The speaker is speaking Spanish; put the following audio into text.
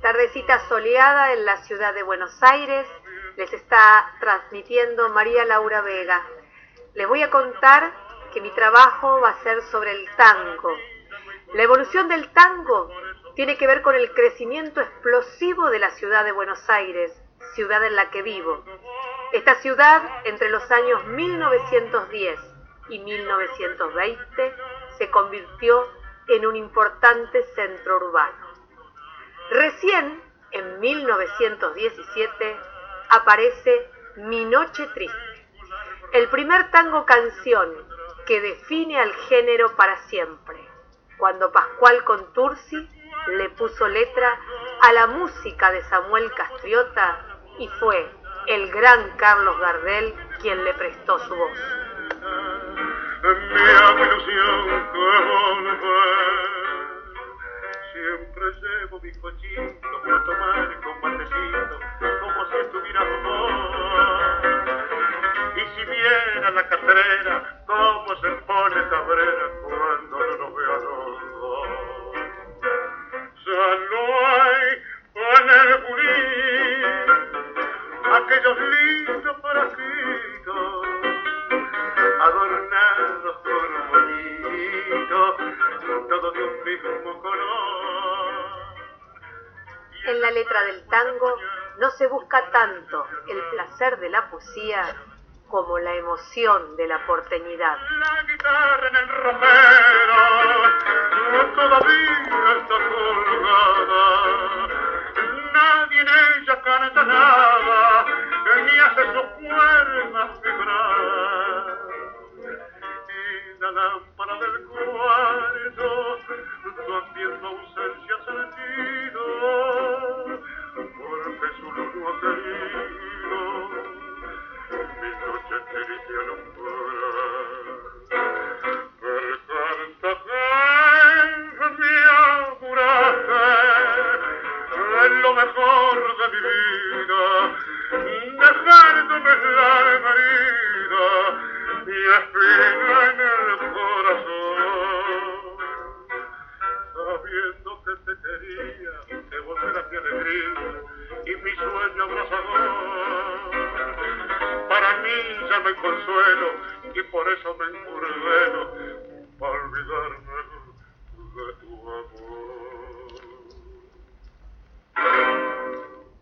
Tardecita soleada en la ciudad de Buenos Aires, les está transmitiendo María Laura Vega. Les voy a contar que mi trabajo va a ser sobre el tango. La evolución del tango tiene que ver con el crecimiento explosivo de la ciudad de Buenos Aires, ciudad en la que vivo. Esta ciudad entre los años 1910 y 1920, se convirtió en un importante centro urbano. Recién, en 1917, aparece Mi Noche Triste, el primer tango canción que define al género para siempre, cuando Pascual Contursi le puso letra a la música de Samuel Castriota y fue el gran Carlos Gardel quien le prestó su voz. Siempre llevo mi cochito para tomar con matecito, como si estuviera vos. Y si viene a la catrera, como mismo color. En la letra del tango no se busca tanto el placer de la poesía como la emoción de la porteñidad. La guitarra en el romero todavía está colgada. Nadie en ella canta nada, ni hace sus cuerdas vibrar. Y la lámpara ausencia ha sentido, porque su luz no ha querido mi noche triste alumbrar. Per tanta que me auguraste en lo mejor de mi vida, dejándome la herida y espina en el corazón sabiendo que te quería, de volver a mi alegría y mi sueño abrazador. Para mí ya no hay consuelo y por eso me encurveno para olvidarme.